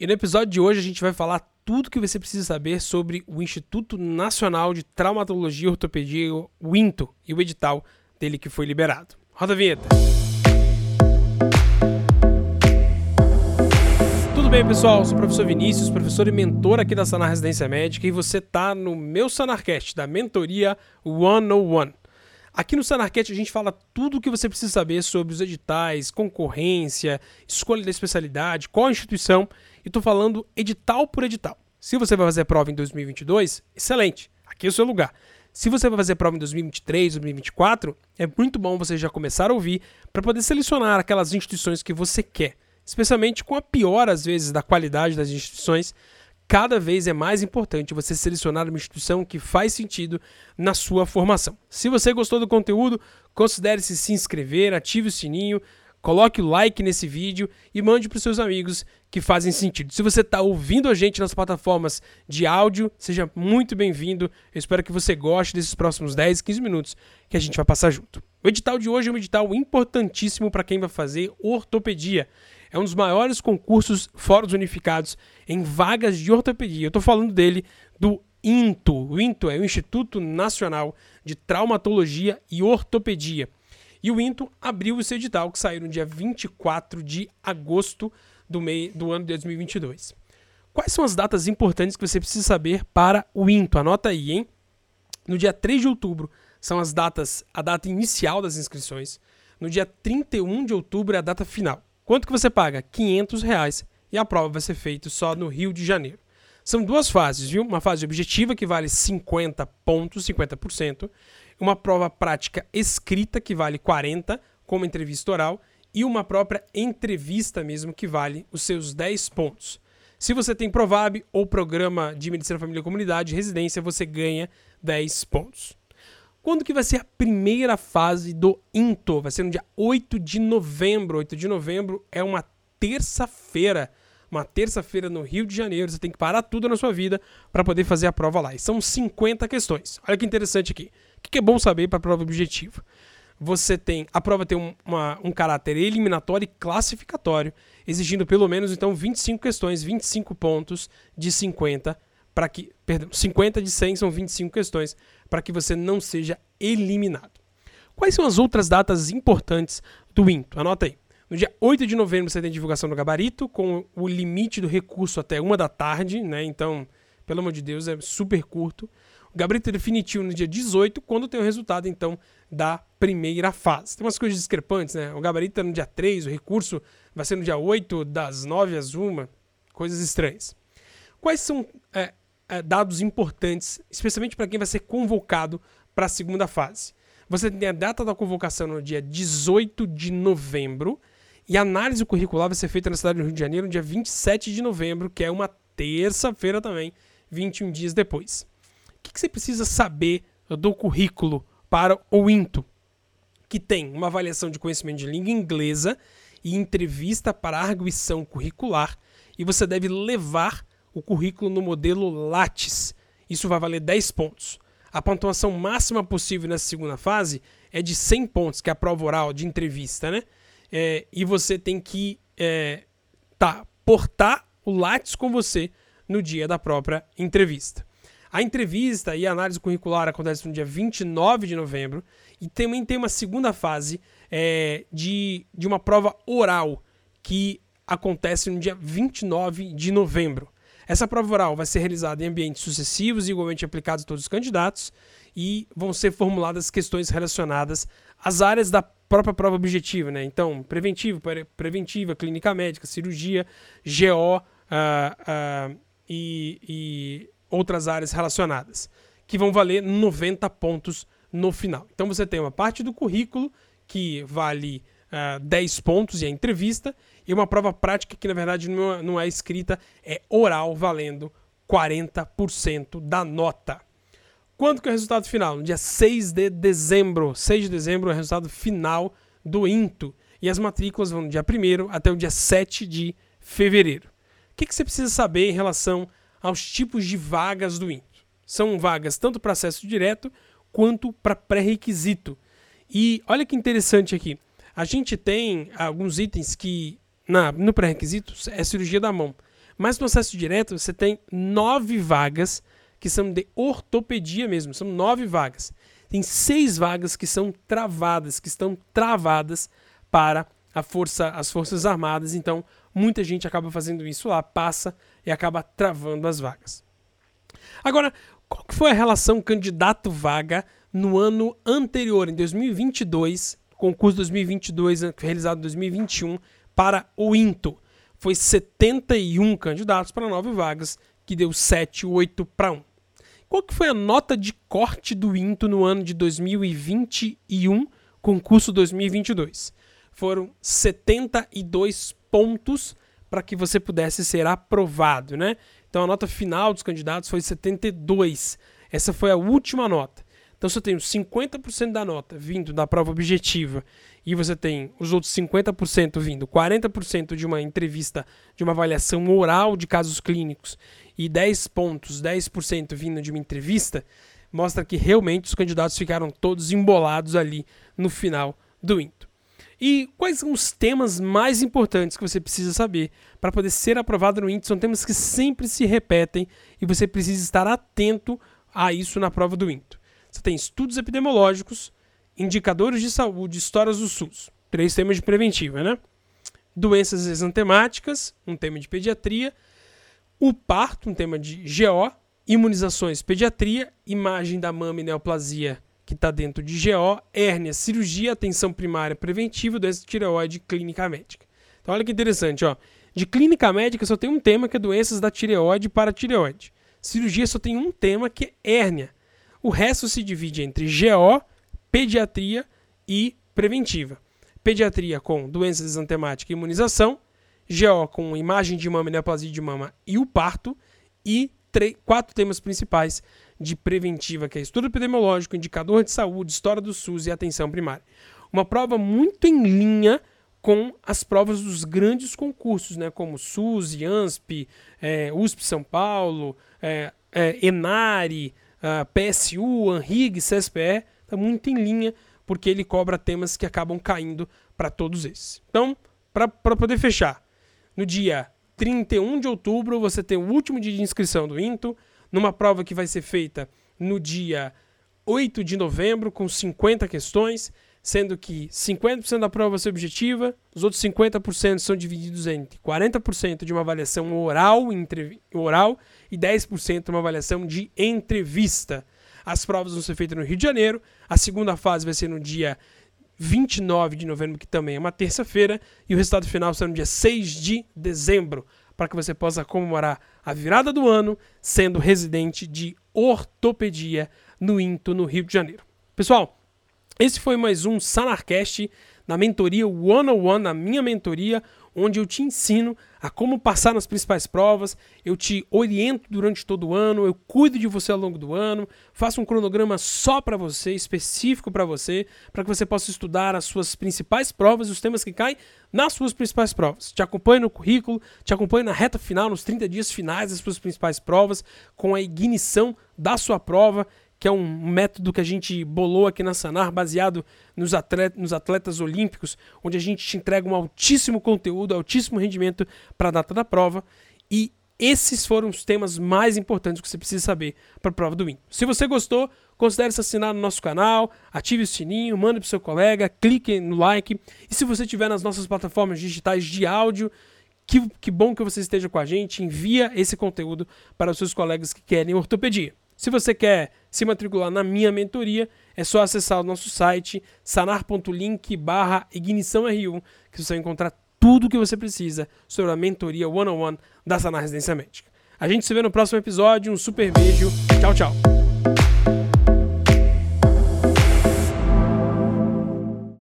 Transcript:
E no episódio de hoje a gente vai falar tudo que você precisa saber sobre o Instituto Nacional de Traumatologia e Ortopedia, o INTO, e o edital dele que foi liberado. Roda a vinheta. Tudo bem, pessoal? Sou o professor Vinícius, professor e mentor aqui da Sanar Residência Médica, e você está no meu Sanarcast, da mentoria 101. Aqui no Sanarquete a gente fala tudo o que você precisa saber sobre os editais, concorrência, escolha da especialidade, qual a instituição, e estou falando edital por edital. Se você vai fazer prova em 2022, excelente, aqui é o seu lugar. Se você vai fazer prova em 2023, 2024, é muito bom você já começar a ouvir para poder selecionar aquelas instituições que você quer, especialmente com a pior, às vezes, da qualidade das instituições cada vez é mais importante você selecionar uma instituição que faz sentido na sua formação. Se você gostou do conteúdo, considere-se se inscrever, ative o sininho, coloque o like nesse vídeo e mande para os seus amigos que fazem sentido. Se você está ouvindo a gente nas plataformas de áudio, seja muito bem-vindo. Eu espero que você goste desses próximos 10, 15 minutos que a gente vai passar junto. O edital de hoje é um edital importantíssimo para quem vai fazer ortopedia é um dos maiores concursos fóruns unificados em vagas de ortopedia. Eu estou falando dele, do INTO. O INTO é o Instituto Nacional de Traumatologia e Ortopedia. E o INTO abriu seu edital, que saiu no dia 24 de agosto do, mei, do ano de 2022. Quais são as datas importantes que você precisa saber para o INTO? Anota aí, hein? No dia 3 de outubro são as datas, a data inicial das inscrições. No dia 31 de outubro é a data final. Quanto que você paga? 500 reais e a prova vai ser feita só no Rio de Janeiro. São duas fases, viu? Uma fase objetiva que vale 50 pontos, 50%, uma prova prática escrita que vale 40, como entrevista oral, e uma própria entrevista mesmo que vale os seus 10 pontos. Se você tem Provab ou programa de Medicina Família e Comunidade, residência, você ganha 10 pontos. Quando que vai ser a primeira fase do INTO? Vai ser no dia 8 de novembro. 8 de novembro é uma terça-feira. Uma terça-feira no Rio de Janeiro. Você tem que parar tudo na sua vida para poder fazer a prova lá. E são 50 questões. Olha que interessante aqui. O que é bom saber para a prova objetiva? Você tem. A prova tem um, uma, um caráter eliminatório e classificatório, exigindo pelo menos então 25 questões, 25 pontos de 50 para que, perdão, 50 de 100 são 25 questões para que você não seja eliminado. Quais são as outras datas importantes do INTO? Anota aí. No dia 8 de novembro você tem divulgação do gabarito, com o limite do recurso até uma da tarde, né? Então, pelo amor de Deus, é super curto. O gabarito definitivo no dia 18, quando tem o resultado, então, da primeira fase. Tem umas coisas discrepantes, né? O gabarito é no dia 3, o recurso vai ser no dia 8, das 9 às 1, coisas estranhas. Quais são é, é, dados importantes, especialmente para quem vai ser convocado para a segunda fase. Você tem a data da convocação no dia 18 de novembro e a análise curricular vai ser feita na cidade do Rio de Janeiro no dia 27 de novembro, que é uma terça-feira também, 21 dias depois. O que, que você precisa saber do currículo para o INTO? Que tem uma avaliação de conhecimento de língua inglesa e entrevista para arguição curricular, e você deve levar o currículo no modelo Lattes. Isso vai valer 10 pontos. A pontuação máxima possível nessa segunda fase é de 100 pontos, que é a prova oral de entrevista, né? É, e você tem que é, tá, portar o Lattes com você no dia da própria entrevista. A entrevista e a análise curricular acontece no dia 29 de novembro e também tem uma segunda fase é, de, de uma prova oral que acontece no dia 29 de novembro. Essa prova oral vai ser realizada em ambientes sucessivos e igualmente aplicados a todos os candidatos e vão ser formuladas questões relacionadas às áreas da própria prova objetiva, né? Então, preventivo, preventiva, clínica médica, cirurgia, GO uh, uh, e, e outras áreas relacionadas, que vão valer 90 pontos no final. Então, você tem uma parte do currículo que vale uh, ah, 10 pontos e a entrevista, e uma prova prática que na verdade não é, não é escrita, é oral, valendo 40% da nota. Quando que é o resultado final? No dia 6 de dezembro. 6 de dezembro é o resultado final do INTO. E as matrículas vão do dia 1 até o dia 7 de fevereiro. O que, que você precisa saber em relação aos tipos de vagas do INTO? São vagas tanto para acesso direto quanto para pré-requisito. E olha que interessante aqui. A gente tem alguns itens que na, no pré-requisito é cirurgia da mão. Mas no acesso direto você tem nove vagas que são de ortopedia mesmo, são nove vagas. Tem seis vagas que são travadas, que estão travadas para a força, as Forças Armadas, então muita gente acaba fazendo isso lá, passa e acaba travando as vagas. Agora, qual foi a relação candidato-vaga no ano anterior, em 2022, concurso 2022 realizado em 2021 para o INTO? Foi 71 candidatos para 9 vagas, que deu 7, 8 para 1. Qual que foi a nota de corte do INTO no ano de 2021, concurso 2022? Foram 72 pontos para que você pudesse ser aprovado, né? Então a nota final dos candidatos foi 72. Essa foi a última nota. Então, se eu tenho 50% da nota vindo da prova objetiva e você tem os outros 50% vindo, 40% de uma entrevista, de uma avaliação oral de casos clínicos e 10 pontos, 10% vindo de uma entrevista, mostra que realmente os candidatos ficaram todos embolados ali no final do INTO. E quais são os temas mais importantes que você precisa saber para poder ser aprovado no INTO? São temas que sempre se repetem e você precisa estar atento a isso na prova do INTO. Você tem estudos epidemiológicos, indicadores de saúde, histórias do SUS. Três temas de preventiva, né? Doenças exantemáticas, um tema de pediatria. O parto, um tema de GO. Imunizações, pediatria. Imagem da mama e neoplasia, que está dentro de GO. Hérnia, cirurgia, atenção primária preventiva, doença de tireoide, clínica médica. Então, olha que interessante, ó. De clínica médica só tem um tema que é doenças da tireoide para tireoide. Cirurgia só tem um tema que é hérnia. O resto se divide entre GO, pediatria e preventiva. Pediatria com doenças exantemáticas e imunização, GO com imagem de mama neoplasia de mama e o parto, e quatro temas principais de preventiva, que é estudo epidemiológico, indicador de saúde, história do SUS e atenção primária. Uma prova muito em linha com as provas dos grandes concursos, né, como SUS, IANSP, é, USP São Paulo, é, é, Enari, uh, PSU, ANRIG, CSPE, está muito em linha, porque ele cobra temas que acabam caindo para todos esses. Então, para poder fechar, no dia 31 de outubro você tem o último dia de inscrição do INTO, numa prova que vai ser feita no dia 8 de novembro, com 50 questões, sendo que 50% da prova vai ser objetiva, os outros 50% são divididos entre 40% de uma avaliação oral, oral e 10% uma avaliação de entrevista. As provas vão ser feitas no Rio de Janeiro, a segunda fase vai ser no dia 29 de novembro, que também é uma terça-feira, e o resultado final será no dia 6 de dezembro, para que você possa comemorar a virada do ano sendo residente de ortopedia no INTO, no Rio de Janeiro. Pessoal, esse foi mais um Sanarcast na mentoria One on One, na minha mentoria, onde eu te ensino a como passar nas principais provas, eu te oriento durante todo o ano, eu cuido de você ao longo do ano, faço um cronograma só para você, específico para você, para que você possa estudar as suas principais provas e os temas que caem nas suas principais provas. Te acompanho no currículo, te acompanho na reta final, nos 30 dias finais das suas principais provas, com a ignição da sua prova que é um método que a gente bolou aqui na Sanar, baseado nos, atletas, nos atletas olímpicos, onde a gente te entrega um altíssimo conteúdo, altíssimo rendimento para a data da prova. E esses foram os temas mais importantes que você precisa saber para a prova do IN. Se você gostou, considere se assinar no nosso canal, ative o sininho, mande para seu colega, clique no like. E se você estiver nas nossas plataformas digitais de áudio, que, que bom que você esteja com a gente, envia esse conteúdo para os seus colegas que querem ortopedia. Se você quer se matricular na minha mentoria, é só acessar o nosso site sanar.link barra ignição R1, que você vai encontrar tudo o que você precisa sobre a mentoria one-on-one da Sanar Residência Médica. A gente se vê no próximo episódio, um super beijo, tchau, tchau!